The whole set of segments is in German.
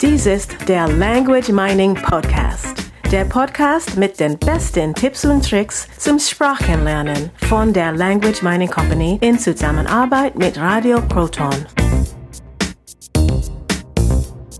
Dies ist der Language Mining Podcast. Der Podcast mit den besten Tipps und Tricks zum Sprachenlernen von der Language Mining Company in Zusammenarbeit mit Radio Proton.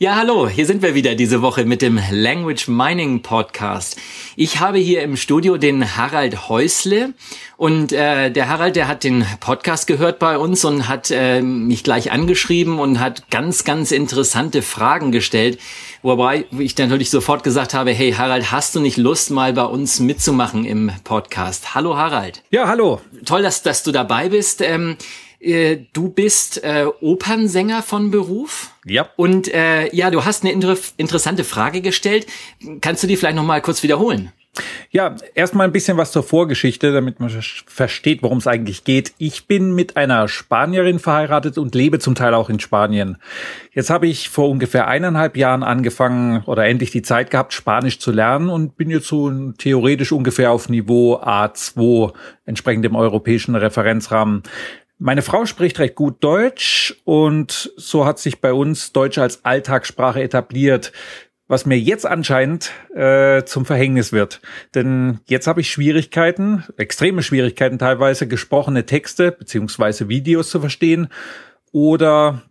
Ja, hallo, hier sind wir wieder diese Woche mit dem Language Mining Podcast. Ich habe hier im Studio den Harald Häusle und äh, der Harald, der hat den Podcast gehört bei uns und hat äh, mich gleich angeschrieben und hat ganz, ganz interessante Fragen gestellt, wobei ich natürlich sofort gesagt habe, hey Harald, hast du nicht Lust, mal bei uns mitzumachen im Podcast? Hallo Harald. Ja, hallo. Toll, dass, dass du dabei bist. Ähm, äh, du bist äh, Opernsänger von Beruf. Ja. Und äh, ja, du hast eine inter interessante Frage gestellt. Kannst du die vielleicht noch mal kurz wiederholen? Ja, erstmal ein bisschen was zur Vorgeschichte, damit man versteht, worum es eigentlich geht. Ich bin mit einer Spanierin verheiratet und lebe zum Teil auch in Spanien. Jetzt habe ich vor ungefähr eineinhalb Jahren angefangen oder endlich die Zeit gehabt, Spanisch zu lernen und bin jetzt so theoretisch ungefähr auf Niveau A2, entsprechend dem europäischen Referenzrahmen. Meine Frau spricht recht gut Deutsch und so hat sich bei uns Deutsch als Alltagssprache etabliert, was mir jetzt anscheinend äh, zum Verhängnis wird. Denn jetzt habe ich Schwierigkeiten, extreme Schwierigkeiten teilweise, gesprochene Texte beziehungsweise Videos zu verstehen oder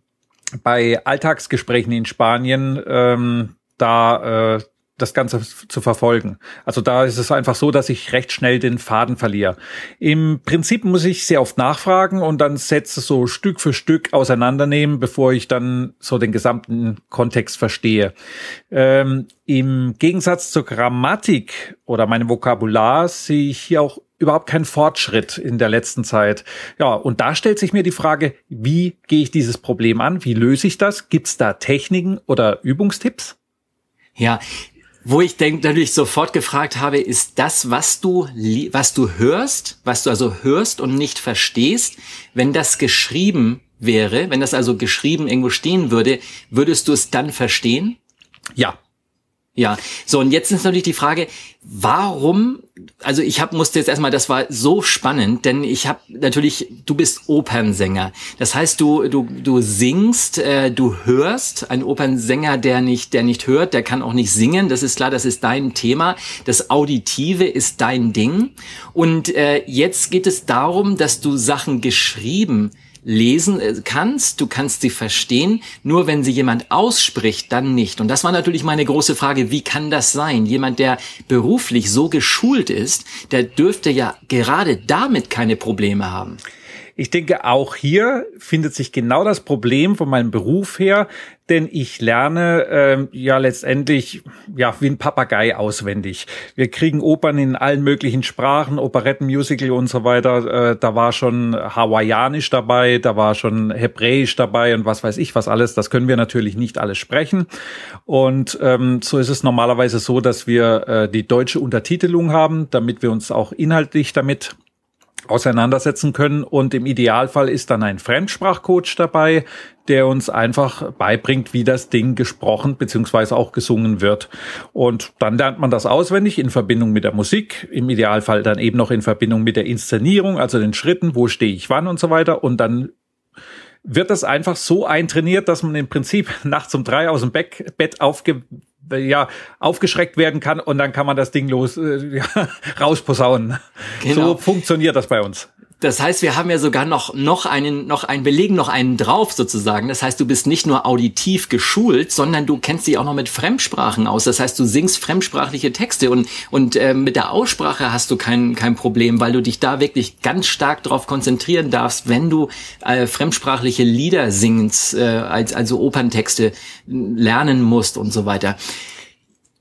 bei Alltagsgesprächen in Spanien ähm, da äh, das Ganze zu verfolgen. Also da ist es einfach so, dass ich recht schnell den Faden verliere. Im Prinzip muss ich sehr oft nachfragen und dann Sätze so Stück für Stück auseinandernehmen, bevor ich dann so den gesamten Kontext verstehe. Ähm, Im Gegensatz zur Grammatik oder meinem Vokabular sehe ich hier auch überhaupt keinen Fortschritt in der letzten Zeit. Ja, und da stellt sich mir die Frage, wie gehe ich dieses Problem an? Wie löse ich das? Gibt es da Techniken oder Übungstipps? Ja, wo ich denke, natürlich sofort gefragt habe, ist das, was du, was du hörst, was du also hörst und nicht verstehst, wenn das geschrieben wäre, wenn das also geschrieben irgendwo stehen würde, würdest du es dann verstehen? Ja. Ja, so und jetzt ist natürlich die Frage, warum, also ich hab, musste jetzt erstmal, das war so spannend, denn ich habe natürlich, du bist Opernsänger. Das heißt, du, du, du singst, äh, du hörst. Ein Opernsänger, der nicht, der nicht hört, der kann auch nicht singen. Das ist klar, das ist dein Thema. Das Auditive ist dein Ding. Und äh, jetzt geht es darum, dass du Sachen geschrieben lesen äh, kannst, du kannst sie verstehen, nur wenn sie jemand ausspricht, dann nicht. Und das war natürlich meine große Frage, wie kann das sein? Jemand, der beruflich so geschult ist, der dürfte ja gerade damit keine Probleme haben. Ich denke, auch hier findet sich genau das Problem von meinem Beruf her, denn ich lerne ähm, ja letztendlich ja wie ein Papagei auswendig. Wir kriegen Opern in allen möglichen Sprachen, Operetten, Musical und so weiter. Äh, da war schon Hawaiianisch dabei, da war schon Hebräisch dabei und was weiß ich was alles. Das können wir natürlich nicht alles sprechen. Und ähm, so ist es normalerweise so, dass wir äh, die deutsche Untertitelung haben, damit wir uns auch inhaltlich damit auseinandersetzen können. Und im Idealfall ist dann ein Fremdsprachcoach dabei, der uns einfach beibringt, wie das Ding gesprochen beziehungsweise auch gesungen wird. Und dann lernt man das auswendig in Verbindung mit der Musik, im Idealfall dann eben noch in Verbindung mit der Inszenierung, also den Schritten, wo stehe ich wann und so weiter. Und dann wird das einfach so eintrainiert, dass man im Prinzip nachts um drei aus dem Bett aufge ja, aufgeschreckt werden kann und dann kann man das Ding los äh, ja, rausposaunen. Genau. So funktioniert das bei uns. Das heißt, wir haben ja sogar noch, noch einen, noch einen, belegen noch einen drauf sozusagen. Das heißt, du bist nicht nur auditiv geschult, sondern du kennst dich auch noch mit Fremdsprachen aus. Das heißt, du singst fremdsprachliche Texte und, und äh, mit der Aussprache hast du kein, kein Problem, weil du dich da wirklich ganz stark darauf konzentrieren darfst, wenn du äh, fremdsprachliche Lieder singst, äh, als, also Operntexte lernen musst und so weiter.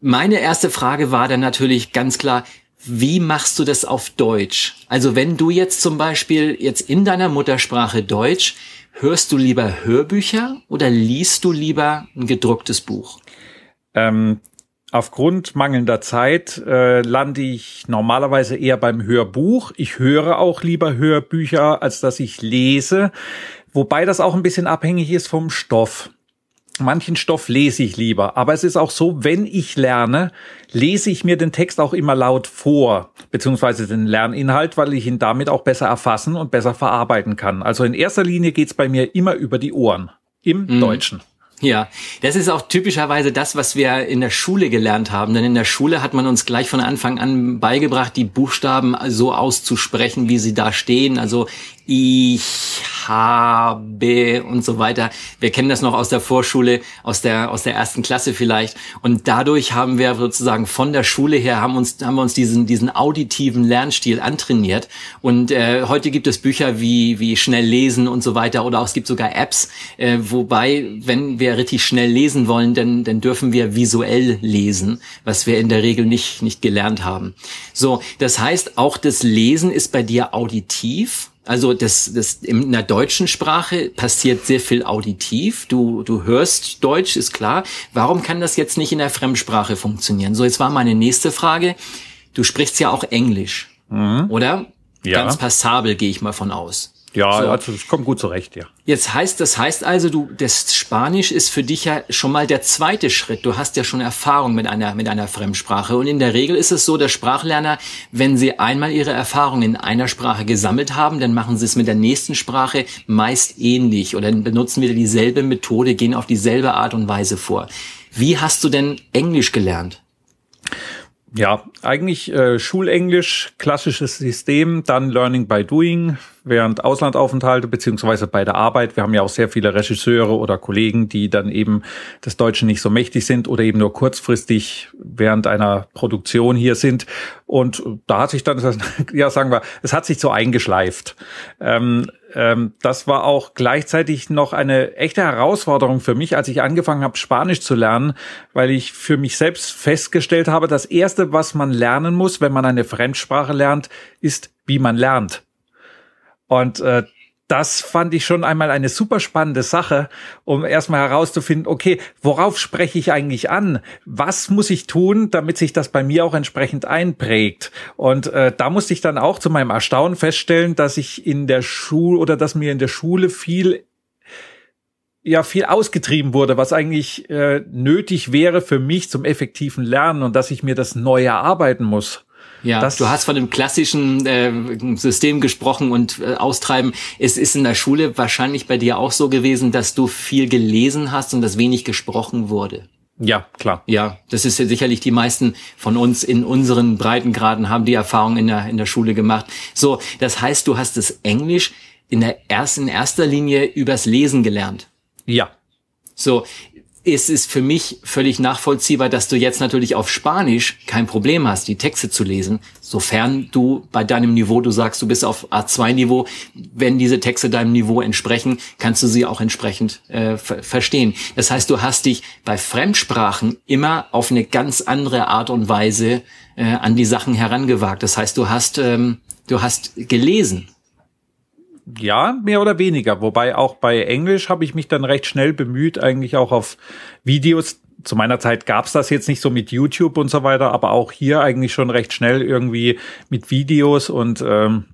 Meine erste Frage war dann natürlich ganz klar, wie machst du das auf Deutsch? Also wenn du jetzt zum Beispiel jetzt in deiner Muttersprache Deutsch, hörst du lieber Hörbücher oder liest du lieber ein gedrucktes Buch? Ähm, aufgrund mangelnder Zeit äh, lande ich normalerweise eher beim Hörbuch. Ich höre auch lieber Hörbücher, als dass ich lese. Wobei das auch ein bisschen abhängig ist vom Stoff manchen Stoff lese ich lieber. Aber es ist auch so, wenn ich lerne, lese ich mir den Text auch immer laut vor, beziehungsweise den Lerninhalt, weil ich ihn damit auch besser erfassen und besser verarbeiten kann. Also in erster Linie geht's bei mir immer über die Ohren im mhm. Deutschen. Ja, das ist auch typischerweise das, was wir in der Schule gelernt haben. Denn in der Schule hat man uns gleich von Anfang an beigebracht, die Buchstaben so auszusprechen, wie sie da stehen. Also ich habe und so weiter. Wir kennen das noch aus der Vorschule, aus der, aus der ersten Klasse vielleicht. Und dadurch haben wir sozusagen von der Schule her haben uns, haben wir uns diesen, diesen auditiven Lernstil antrainiert. Und äh, heute gibt es Bücher wie, wie schnell lesen und so weiter. Oder auch es gibt sogar Apps, äh, wobei, wenn wir richtig schnell lesen wollen, dann, dann dürfen wir visuell lesen, was wir in der Regel nicht, nicht gelernt haben. So, das heißt, auch das Lesen ist bei dir auditiv. Also das, das in der deutschen Sprache passiert sehr viel auditiv. Du, du hörst Deutsch, ist klar. Warum kann das jetzt nicht in der Fremdsprache funktionieren? So, jetzt war meine nächste Frage. Du sprichst ja auch Englisch, mhm. oder? Ja. Ganz passabel gehe ich mal von aus. Ja, so. also es kommt gut zurecht, ja. Jetzt heißt, das heißt also, du, das Spanisch ist für dich ja schon mal der zweite Schritt. Du hast ja schon Erfahrung mit einer, mit einer Fremdsprache. Und in der Regel ist es so, dass Sprachlerner, wenn sie einmal ihre Erfahrung in einer Sprache gesammelt haben, dann machen sie es mit der nächsten Sprache meist ähnlich oder benutzen wieder dieselbe Methode, gehen auf dieselbe Art und Weise vor. Wie hast du denn Englisch gelernt? Ja, eigentlich äh, Schulenglisch, klassisches System, dann Learning by Doing während Auslandaufenthalte beziehungsweise bei der Arbeit. Wir haben ja auch sehr viele Regisseure oder Kollegen, die dann eben des Deutschen nicht so mächtig sind oder eben nur kurzfristig während einer Produktion hier sind. Und da hat sich dann, ja sagen wir, es hat sich so eingeschleift. Ähm, ähm, das war auch gleichzeitig noch eine echte Herausforderung für mich, als ich angefangen habe, Spanisch zu lernen, weil ich für mich selbst festgestellt habe, das Erste, was man lernen muss, wenn man eine Fremdsprache lernt, ist, wie man lernt. Und äh, das fand ich schon einmal eine super spannende Sache, um erstmal herauszufinden, okay, worauf spreche ich eigentlich an? Was muss ich tun, damit sich das bei mir auch entsprechend einprägt? Und äh, da musste ich dann auch zu meinem Erstaunen feststellen, dass ich in der Schule oder dass mir in der Schule viel ja viel ausgetrieben wurde, was eigentlich äh, nötig wäre für mich zum effektiven Lernen und dass ich mir das neu erarbeiten muss. Ja, das du hast von dem klassischen äh, System gesprochen und äh, austreiben. Es ist in der Schule wahrscheinlich bei dir auch so gewesen, dass du viel gelesen hast und dass wenig gesprochen wurde. Ja, klar. Ja, das ist ja sicherlich die meisten von uns in unseren Breitengraden haben die Erfahrung in der, in der Schule gemacht. So, das heißt, du hast das Englisch in der ersten, in erster Linie übers Lesen gelernt. Ja. So, es ist für mich völlig nachvollziehbar, dass du jetzt natürlich auf Spanisch kein Problem hast, die Texte zu lesen, sofern du bei deinem Niveau, du sagst, du bist auf A2-Niveau, wenn diese Texte deinem Niveau entsprechen, kannst du sie auch entsprechend äh, verstehen. Das heißt, du hast dich bei Fremdsprachen immer auf eine ganz andere Art und Weise äh, an die Sachen herangewagt. Das heißt, du hast, ähm, du hast gelesen ja, mehr oder weniger. Wobei auch bei Englisch habe ich mich dann recht schnell bemüht, eigentlich auch auf Videos. Zu meiner Zeit gab's das jetzt nicht so mit YouTube und so weiter, aber auch hier eigentlich schon recht schnell irgendwie mit Videos und ähm,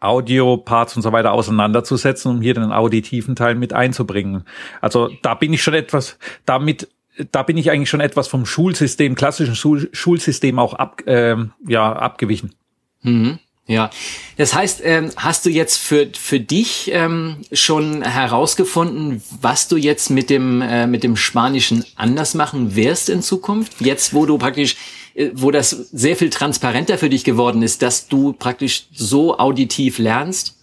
Audio-Parts und so weiter auseinanderzusetzen, um hier den auditiven Teil mit einzubringen. Also da bin ich schon etwas, damit da bin ich eigentlich schon etwas vom Schulsystem, klassischen Schul Schulsystem auch ab, äh, ja, abgewichen. Mhm. Ja, das heißt, ähm, hast du jetzt für für dich ähm, schon herausgefunden, was du jetzt mit dem äh, mit dem Spanischen anders machen wirst in Zukunft? Jetzt, wo du praktisch, äh, wo das sehr viel transparenter für dich geworden ist, dass du praktisch so auditiv lernst?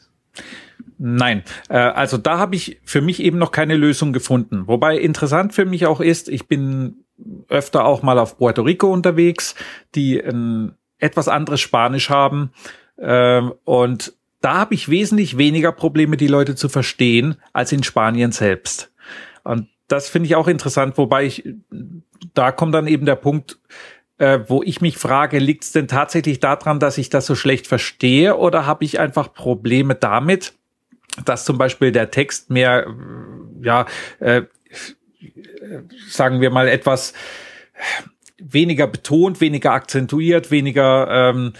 Nein, äh, also da habe ich für mich eben noch keine Lösung gefunden. Wobei interessant für mich auch ist, ich bin öfter auch mal auf Puerto Rico unterwegs, die ein etwas anderes Spanisch haben ähm, und da habe ich wesentlich weniger Probleme, die Leute zu verstehen, als in Spanien selbst. Und das finde ich auch interessant, wobei ich, da kommt dann eben der Punkt, äh, wo ich mich frage, liegt es denn tatsächlich daran, dass ich das so schlecht verstehe oder habe ich einfach Probleme damit, dass zum Beispiel der Text mehr, ja, äh, sagen wir mal etwas weniger betont, weniger akzentuiert, weniger ähm,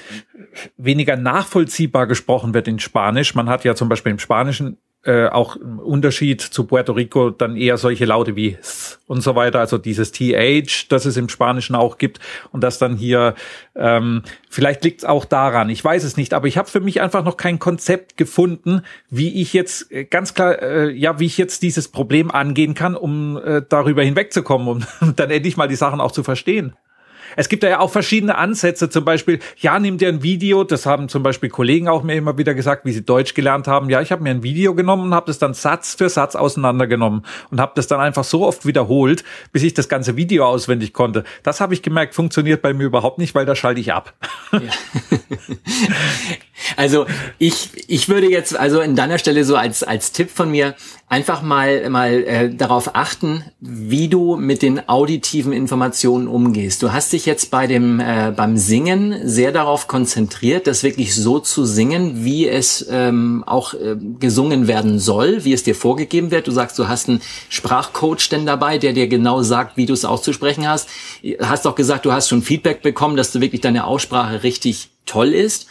weniger nachvollziehbar gesprochen wird in Spanisch. Man hat ja zum Beispiel im Spanischen äh, auch im Unterschied zu Puerto Rico dann eher solche Laute wie th und so weiter, also dieses TH, das es im Spanischen auch gibt und das dann hier, ähm, vielleicht liegt es auch daran, ich weiß es nicht, aber ich habe für mich einfach noch kein Konzept gefunden, wie ich jetzt äh, ganz klar, äh, ja, wie ich jetzt dieses Problem angehen kann, um äh, darüber hinwegzukommen, um dann endlich mal die Sachen auch zu verstehen. Es gibt ja auch verschiedene Ansätze, zum Beispiel, ja, nimm dir ein Video, das haben zum Beispiel Kollegen auch mir immer wieder gesagt, wie sie Deutsch gelernt haben. Ja, ich habe mir ein Video genommen und habe das dann Satz für Satz auseinandergenommen und habe das dann einfach so oft wiederholt, bis ich das ganze Video auswendig konnte. Das habe ich gemerkt, funktioniert bei mir überhaupt nicht, weil da schalte ich ab. Ja. Also ich, ich würde jetzt also in deiner Stelle so als, als Tipp von mir einfach mal, mal äh, darauf achten, wie du mit den auditiven Informationen umgehst. Du hast dich jetzt bei dem, äh, beim Singen sehr darauf konzentriert, das wirklich so zu singen, wie es ähm, auch äh, gesungen werden soll, wie es dir vorgegeben wird. Du sagst, du hast einen Sprachcoach denn dabei, der dir genau sagt, wie du es auszusprechen hast. Hast auch gesagt, du hast schon Feedback bekommen, dass du wirklich deine Aussprache richtig toll ist.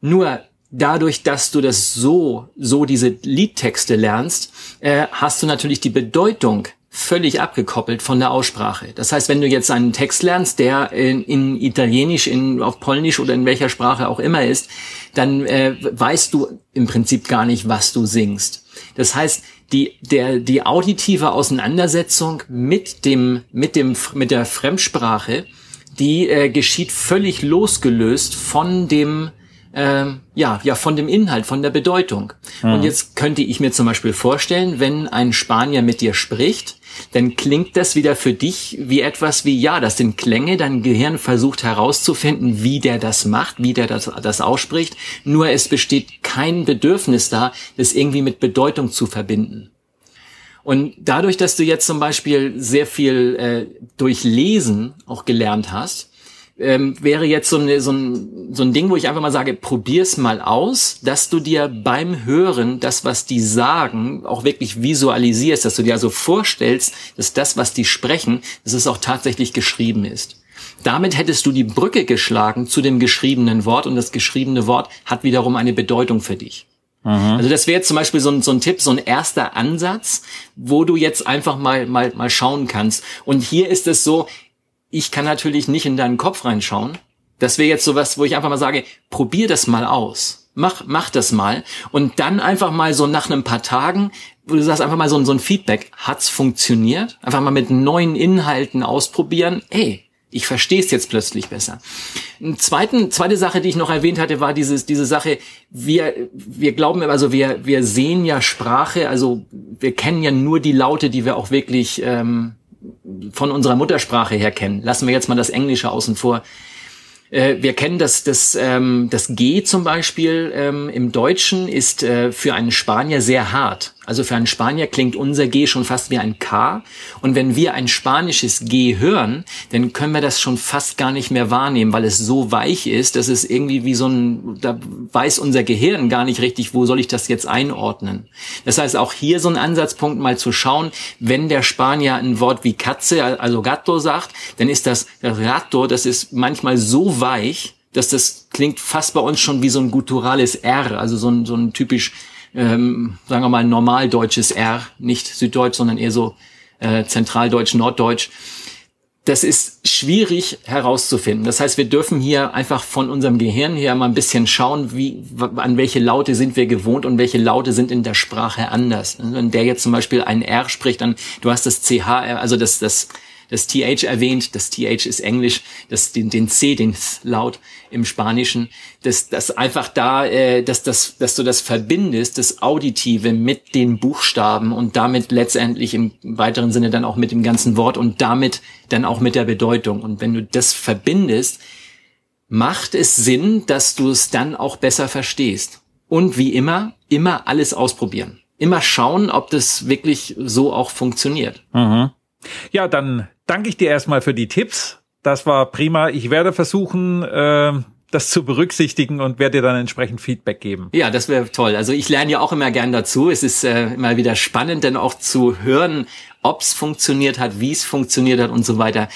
Nur dadurch, dass du das so, so diese Liedtexte lernst, äh, hast du natürlich die Bedeutung völlig abgekoppelt von der Aussprache. Das heißt, wenn du jetzt einen Text lernst, der in, in Italienisch, in, auf Polnisch oder in welcher Sprache auch immer ist, dann äh, weißt du im Prinzip gar nicht, was du singst. Das heißt, die, der, die auditive Auseinandersetzung mit dem, mit dem, mit der Fremdsprache, die äh, geschieht völlig losgelöst von dem, ähm, ja, ja, von dem Inhalt, von der Bedeutung. Mhm. Und jetzt könnte ich mir zum Beispiel vorstellen, wenn ein Spanier mit dir spricht, dann klingt das wieder für dich wie etwas wie, ja, das sind Klänge, dein Gehirn versucht herauszufinden, wie der das macht, wie der das, das ausspricht, nur es besteht kein Bedürfnis da, das irgendwie mit Bedeutung zu verbinden. Und dadurch, dass du jetzt zum Beispiel sehr viel äh, durch Lesen auch gelernt hast, ähm, wäre jetzt so, eine, so, ein, so ein Ding, wo ich einfach mal sage, probier's mal aus, dass du dir beim Hören das, was die sagen, auch wirklich visualisierst, dass du dir also vorstellst, dass das, was die sprechen, dass es auch tatsächlich geschrieben ist. Damit hättest du die Brücke geschlagen zu dem geschriebenen Wort und das geschriebene Wort hat wiederum eine Bedeutung für dich. Mhm. Also das wäre jetzt zum Beispiel so ein, so ein Tipp, so ein erster Ansatz, wo du jetzt einfach mal, mal, mal schauen kannst. Und hier ist es so, ich kann natürlich nicht in deinen Kopf reinschauen. Das wäre jetzt sowas, wo ich einfach mal sage, probier das mal aus. Mach, mach das mal. Und dann einfach mal so nach ein paar Tagen, wo du sagst einfach mal so, so ein Feedback. Hat's funktioniert? Einfach mal mit neuen Inhalten ausprobieren. Ey, ich verstehe es jetzt plötzlich besser. Eine zweiten, zweite Sache, die ich noch erwähnt hatte, war dieses, diese Sache, wir, wir glauben, also wir, wir sehen ja Sprache, also wir kennen ja nur die Laute, die wir auch wirklich ähm, von unserer Muttersprache her kennen. Lassen wir jetzt mal das Englische außen vor. Äh, wir kennen das, das, ähm, das G zum Beispiel ähm, im Deutschen ist äh, für einen Spanier sehr hart. Also für einen Spanier klingt unser G schon fast wie ein K. Und wenn wir ein spanisches G hören, dann können wir das schon fast gar nicht mehr wahrnehmen, weil es so weich ist, dass es irgendwie wie so ein, da weiß unser Gehirn gar nicht richtig, wo soll ich das jetzt einordnen. Das heißt, auch hier so ein Ansatzpunkt mal zu schauen, wenn der Spanier ein Wort wie Katze, also Gatto sagt, dann ist das, Gatto, das ist manchmal so weich, dass das klingt fast bei uns schon wie so ein gutturales R, also so ein, so ein typisch ähm, sagen wir mal, normaldeutsches R, nicht süddeutsch, sondern eher so äh, zentraldeutsch, norddeutsch. Das ist schwierig herauszufinden. Das heißt, wir dürfen hier einfach von unserem Gehirn her mal ein bisschen schauen, wie, an welche Laute sind wir gewohnt und welche Laute sind in der Sprache anders. Wenn der jetzt zum Beispiel ein R spricht, dann, du hast das CH, also das, das, das TH erwähnt, das TH ist Englisch, das, den, den C, den Th Laut im Spanischen, dass, dass einfach da, äh, dass, dass, dass du das verbindest, das Auditive mit den Buchstaben und damit letztendlich im weiteren Sinne dann auch mit dem ganzen Wort und damit dann auch mit der Bedeutung. Und wenn du das verbindest, macht es Sinn, dass du es dann auch besser verstehst. Und wie immer, immer alles ausprobieren. Immer schauen, ob das wirklich so auch funktioniert. Mhm. Ja, dann danke ich dir erstmal für die Tipps. Das war prima. Ich werde versuchen, äh, das zu berücksichtigen und werde dir dann entsprechend Feedback geben. Ja, das wäre toll. Also ich lerne ja auch immer gern dazu. Es ist äh, immer wieder spannend, dann auch zu hören, ob es funktioniert hat, wie es funktioniert hat und so weiter.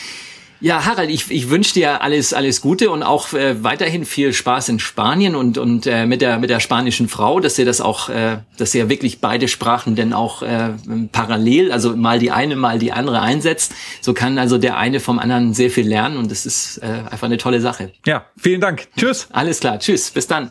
Ja, Harald, ich, ich wünsche dir alles, alles Gute und auch äh, weiterhin viel Spaß in Spanien und, und äh, mit, der, mit der spanischen Frau, dass ihr das auch, äh, dass ihr wirklich beide Sprachen denn auch äh, parallel, also mal die eine, mal die andere einsetzt. So kann also der eine vom anderen sehr viel lernen und das ist äh, einfach eine tolle Sache. Ja, vielen Dank. Tschüss. Alles klar, tschüss, bis dann.